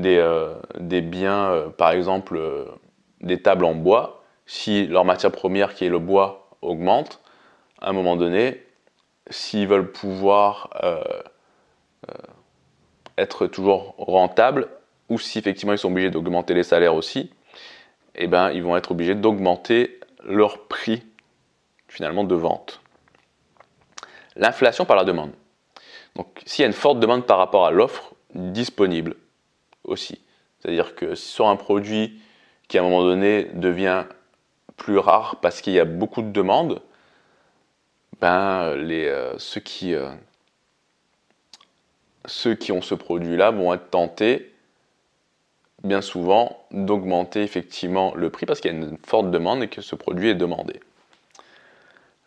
des, euh, des, biens, par exemple des tables en bois, si leur matière première qui est le bois augmente, à un moment donné, s'ils veulent pouvoir être toujours rentables, ou si effectivement ils sont obligés d'augmenter les salaires aussi, eh ben, ils vont être obligés d'augmenter leur prix finalement de vente. L'inflation par la demande. Donc s'il y a une forte demande par rapport à l'offre disponible c'est-à-dire que sur un produit qui à un moment donné devient plus rare parce qu'il y a beaucoup de demandes, ben, les, euh, ceux, qui, euh, ceux qui ont ce produit-là vont être tentés bien souvent d'augmenter effectivement le prix parce qu'il y a une forte demande et que ce produit est demandé.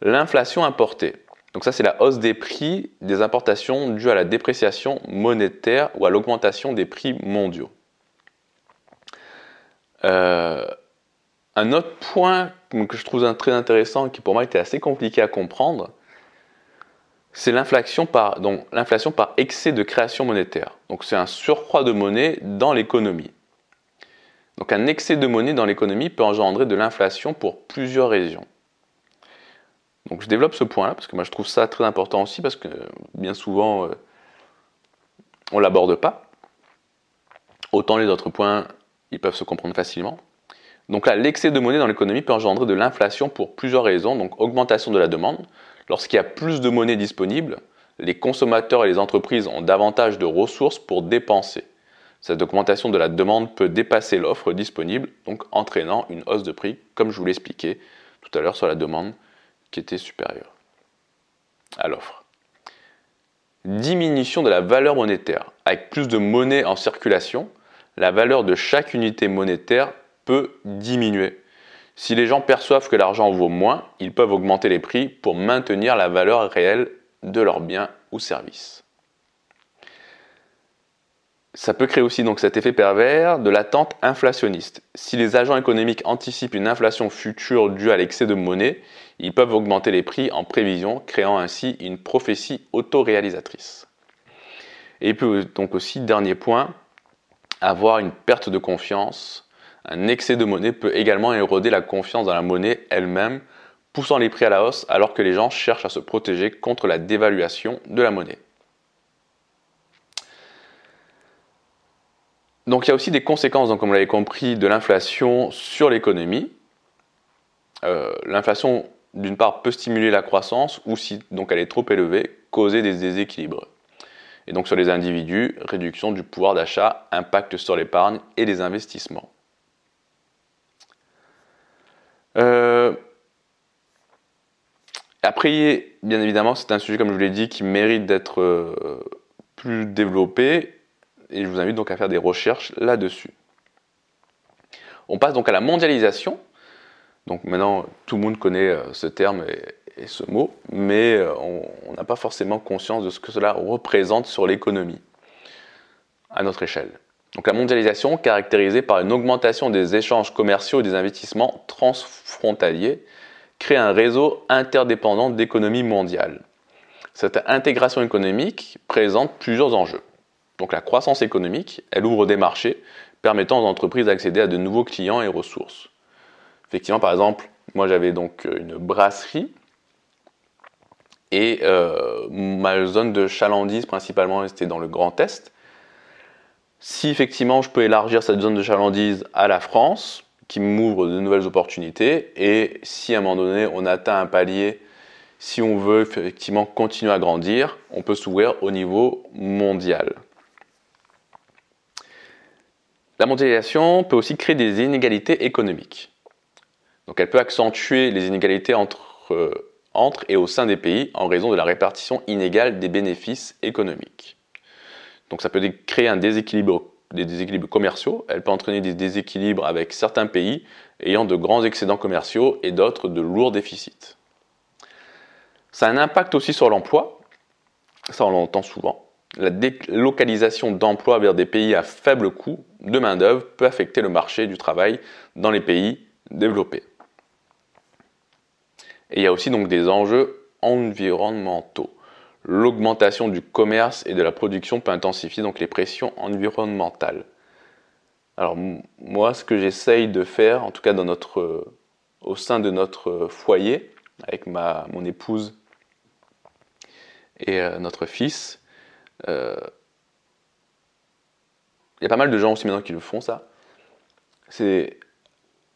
L'inflation importée. Donc ça c'est la hausse des prix des importations due à la dépréciation monétaire ou à l'augmentation des prix mondiaux. Euh, un autre point que je trouve très intéressant qui pour moi était assez compliqué à comprendre, c'est l'inflation par, l'inflation par excès de création monétaire. Donc c'est un surcroît de monnaie dans l'économie. Donc un excès de monnaie dans l'économie peut engendrer de l'inflation pour plusieurs raisons. Donc je développe ce point-là parce que moi je trouve ça très important aussi parce que bien souvent euh, on ne l'aborde pas. Autant les autres points, ils peuvent se comprendre facilement. Donc là, l'excès de monnaie dans l'économie peut engendrer de l'inflation pour plusieurs raisons. Donc augmentation de la demande. Lorsqu'il y a plus de monnaie disponible, les consommateurs et les entreprises ont davantage de ressources pour dépenser. Cette augmentation de la demande peut dépasser l'offre disponible, donc entraînant une hausse de prix, comme je vous l'expliquais tout à l'heure sur la demande qui était supérieure à l'offre. Diminution de la valeur monétaire. Avec plus de monnaie en circulation, la valeur de chaque unité monétaire peut diminuer. Si les gens perçoivent que l'argent vaut moins, ils peuvent augmenter les prix pour maintenir la valeur réelle de leurs biens ou services. Ça peut créer aussi donc cet effet pervers de l'attente inflationniste. Si les agents économiques anticipent une inflation future due à l'excès de monnaie, ils peuvent augmenter les prix en prévision, créant ainsi une prophétie autoréalisatrice. Et puis donc aussi, dernier point, avoir une perte de confiance. Un excès de monnaie peut également éroder la confiance dans la monnaie elle-même, poussant les prix à la hausse alors que les gens cherchent à se protéger contre la dévaluation de la monnaie. Donc il y a aussi des conséquences, donc, comme vous l'avez compris, de l'inflation sur l'économie. Euh, l'inflation, d'une part, peut stimuler la croissance ou si donc elle est trop élevée, causer des déséquilibres. Et donc sur les individus, réduction du pouvoir d'achat, impact sur l'épargne et les investissements. Euh, après, bien évidemment, c'est un sujet, comme je vous l'ai dit, qui mérite d'être euh, plus développé et je vous invite donc à faire des recherches là-dessus. On passe donc à la mondialisation. Donc maintenant, tout le monde connaît euh, ce terme et, ce mot, mais euh, on n'a pas forcément conscience de ce que cela représente sur l'économie à notre échelle. Donc la mondialisation, caractérisée par une augmentation des échanges commerciaux et des investissements transfrontaliers, crée un réseau interdépendant d'économie mondiale. Cette intégration économique présente plusieurs enjeux. Donc la croissance économique, elle ouvre des marchés permettant aux entreprises d'accéder à de nouveaux clients et ressources. Effectivement, par exemple, moi j'avais donc une brasserie et euh, ma zone de chalandise principalement était dans le Grand Est. Si effectivement je peux élargir cette zone de chalandise à la France, qui m'ouvre de nouvelles opportunités, et si à un moment donné on atteint un palier, si on veut effectivement continuer à grandir, on peut s'ouvrir au niveau mondial. La mondialisation peut aussi créer des inégalités économiques. Donc elle peut accentuer les inégalités entre, euh, entre et au sein des pays en raison de la répartition inégale des bénéfices économiques. Donc ça peut créer un déséquilibre, des déséquilibres commerciaux, elle peut entraîner des déséquilibres avec certains pays ayant de grands excédents commerciaux et d'autres de lourds déficits. Ça a un impact aussi sur l'emploi, ça on l'entend souvent. La délocalisation d'emplois vers des pays à faible coût de main-d'œuvre peut affecter le marché du travail dans les pays développés. Et il y a aussi donc des enjeux environnementaux. L'augmentation du commerce et de la production peut intensifier donc les pressions environnementales. Alors moi, ce que j'essaye de faire, en tout cas dans notre, au sein de notre foyer, avec ma, mon épouse et euh, notre fils, euh, il y a pas mal de gens aussi maintenant qui le font ça. C'est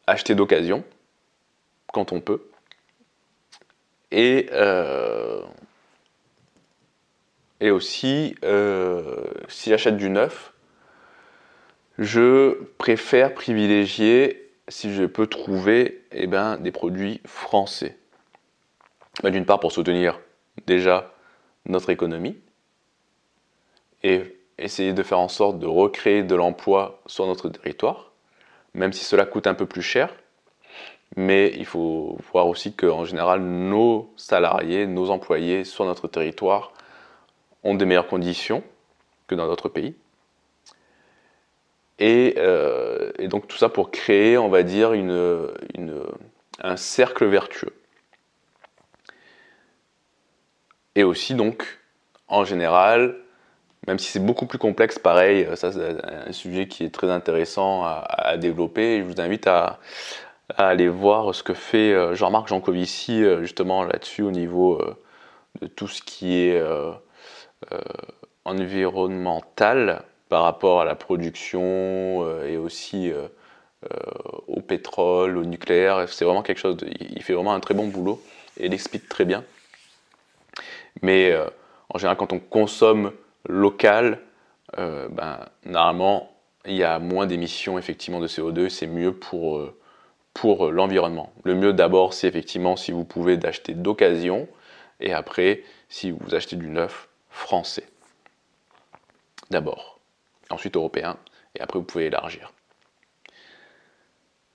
acheter d'occasion quand on peut. Et, euh, et aussi, euh, si j'achète du neuf, je préfère privilégier, si je peux trouver, eh ben, des produits français. Ben, d'une part pour soutenir déjà notre économie et essayer de faire en sorte de recréer de l'emploi sur notre territoire, même si cela coûte un peu plus cher. Mais il faut voir aussi qu'en général, nos salariés, nos employés sur notre territoire ont des meilleures conditions que dans d'autres pays. Et, euh, donc tout ça pour créer, on va dire, un cercle vertueux. Et aussi donc, en général, même si c'est beaucoup plus complexe, pareil, ça c'est un sujet qui est très intéressant à, développer. je vous invite à, aller voir ce que fait Jean-Marc Jancovici justement là-dessus au niveau de tout ce qui est environnemental par rapport à la production et aussi au pétrole, au nucléaire. C'est vraiment quelque chose. il fait vraiment un très bon boulot et il explique très bien. Mais euh, en général, quand on consomme local, euh, ben, normalement, il y a moins d'émissions effectivement de CO2. C'est mieux pour, euh, pour l'environnement. Le mieux d'abord, c'est effectivement si vous pouvez d'acheter d'occasion, et après, si vous achetez du neuf français. D'abord. Ensuite européen, et après vous pouvez élargir.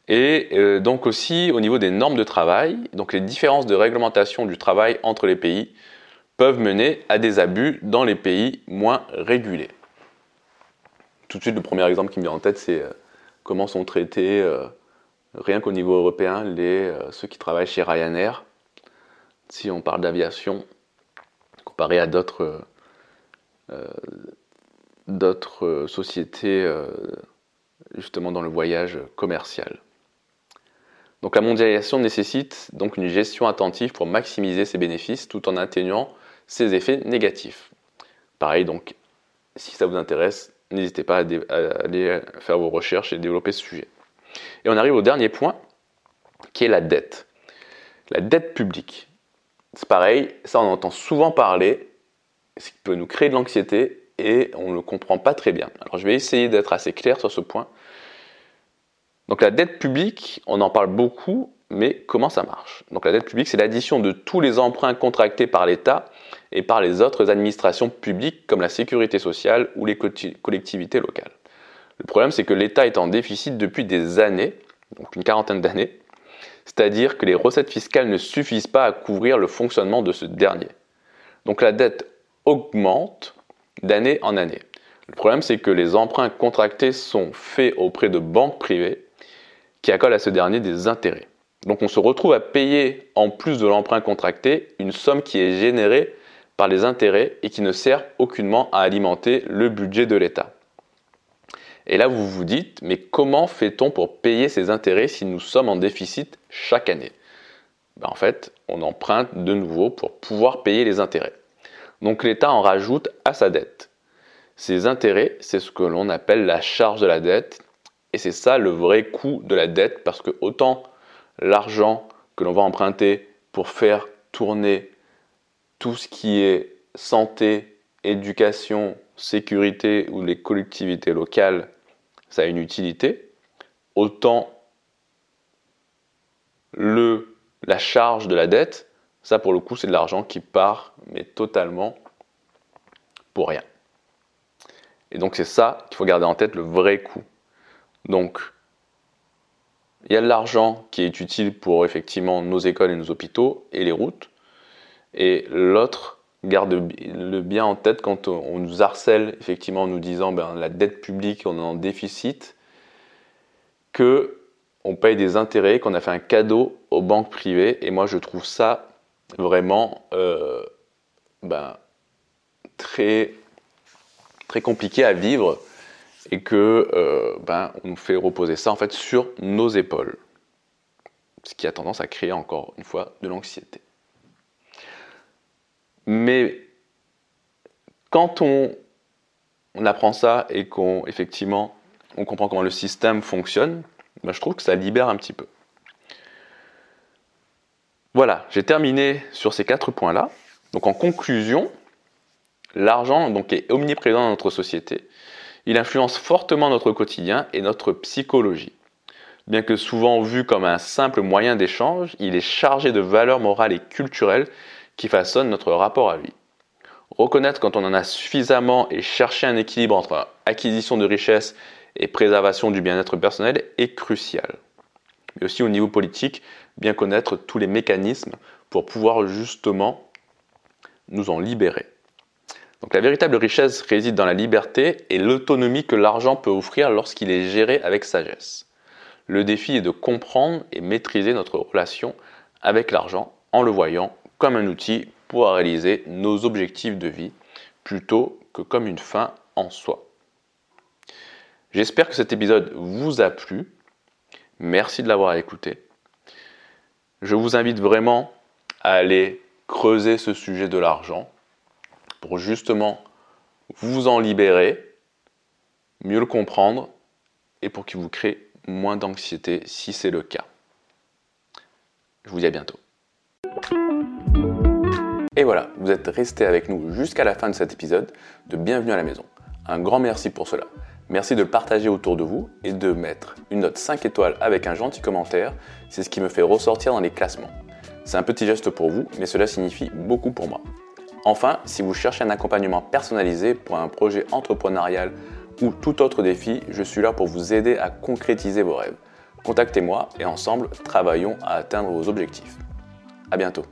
Et euh, donc aussi au niveau des normes de travail, donc les différences de réglementation du travail entre les pays peuvent mener à des abus dans les pays moins régulés. Tout de suite, le premier exemple qui me vient en tête, c'est euh, comment sont traités, euh, rien qu'au niveau européen, les, ceux qui travaillent chez Ryanair. Si on parle d'aviation, comparé à d'autres d'autres sociétés justement dans le voyage commercial. Donc la mondialisation nécessite donc une gestion attentive pour maximiser ses bénéfices tout en atténuant ses effets négatifs. Pareil donc, si ça vous intéresse, n'hésitez pas à, aller faire vos recherches et développer ce sujet. Et on arrive au dernier point, qui est la dette. La dette publique. C'est pareil, ça on entend souvent parler, ce qui peut nous créer de l'anxiété et on ne le comprend pas très bien. Alors je vais essayer d'être assez clair sur ce point. Donc la dette publique, on en parle beaucoup, mais comment ça marche? Donc la dette publique, c'est l'addition de tous les emprunts contractés par l'État et par les autres administrations publiques comme la sécurité sociale ou les collectivités locales. Le problème, c'est que l'État est en déficit depuis des années, donc une quarantaine d'années, c'est-à-dire que les recettes fiscales ne suffisent pas à couvrir le fonctionnement de ce dernier. Donc la dette augmente d'année en année. Le problème, c'est que les emprunts contractés sont faits auprès de banques privées qui accole à ce dernier des intérêts. Donc on se retrouve à payer, en plus de l'emprunt contracté, une somme qui est générée par les intérêts et qui ne sert aucunement à alimenter le budget de l'État. Et là, vous vous dites, mais comment fait-on pour payer ces intérêts si nous sommes en déficit chaque année? Ben, En fait, on emprunte de nouveau pour pouvoir payer les intérêts. Donc l'État en rajoute à sa dette. Ces intérêts, c'est ce que l'on appelle la charge de la dette et c'est ça le vrai coût de la dette, parce que autant l'argent que l'on va emprunter pour faire tourner tout ce qui est santé, éducation, sécurité ou les collectivités locales, ça a une utilité, autant le, la charge de la dette, ça pour le coup c'est de l'argent qui part, mais totalement pour rien. Et donc c'est ça qu'il faut garder en tête, le vrai coût. Donc, il y a de l'argent qui est utile pour effectivement nos écoles et nos hôpitaux et les routes. Et l'autre garde le bien en tête quand on nous harcèle effectivement en nous disant ben, la dette publique, on est en déficit, que on paye des intérêts, qu'on a fait un cadeau aux banques privées. Et moi, je trouve ça vraiment euh, ben, très, très compliqué à vivre et que euh, ben, on fait reposer ça en fait sur nos épaules, ce qui a tendance à créer encore une fois de l'anxiété. Mais quand on, apprend ça et qu'on effectivement on comprend comment le système fonctionne, ben, je trouve que ça libère un petit peu. Voilà, j'ai terminé sur ces quatre points-là. Donc en conclusion, l'argent est omniprésent dans notre société il influence fortement notre quotidien et notre psychologie. Bien que souvent vu comme un simple moyen d'échange, il est chargé de valeurs morales et culturelles qui façonnent notre rapport à lui. Reconnaître quand on en a suffisamment et chercher un équilibre entre acquisition de richesses et préservation du bien-être personnel est crucial. Mais aussi au niveau politique, bien connaître tous les mécanismes pour pouvoir justement nous en libérer. Donc la véritable richesse réside dans la liberté et l'autonomie que l'argent peut offrir lorsqu'il est géré avec sagesse. Le défi est de comprendre et maîtriser notre relation avec l'argent en le voyant comme un outil pour réaliser nos objectifs de vie, plutôt que comme une fin en soi. J'espère que cet épisode vous a plu. Merci de l'avoir écouté. Je vous invite vraiment à aller creuser ce sujet de l'argent pour justement vous en libérer, mieux le comprendre et pour qu'il vous crée moins d'anxiété si c'est le cas. Je vous dis à bientôt. Et voilà, vous êtes resté avec nous jusqu'à la fin de cet épisode de Bienvenue à la maison. Un grand merci pour cela. Merci de le partager autour de vous et de mettre une note 5 étoiles avec un gentil commentaire. C'est ce qui me fait ressortir dans les classements. C'est un petit geste pour vous, mais cela signifie beaucoup pour moi. Enfin, si vous cherchez un accompagnement personnalisé pour un projet entrepreneurial ou tout autre défi, je suis là pour vous aider à concrétiser vos rêves. Contactez-moi et ensemble, travaillons à atteindre vos objectifs. À bientôt.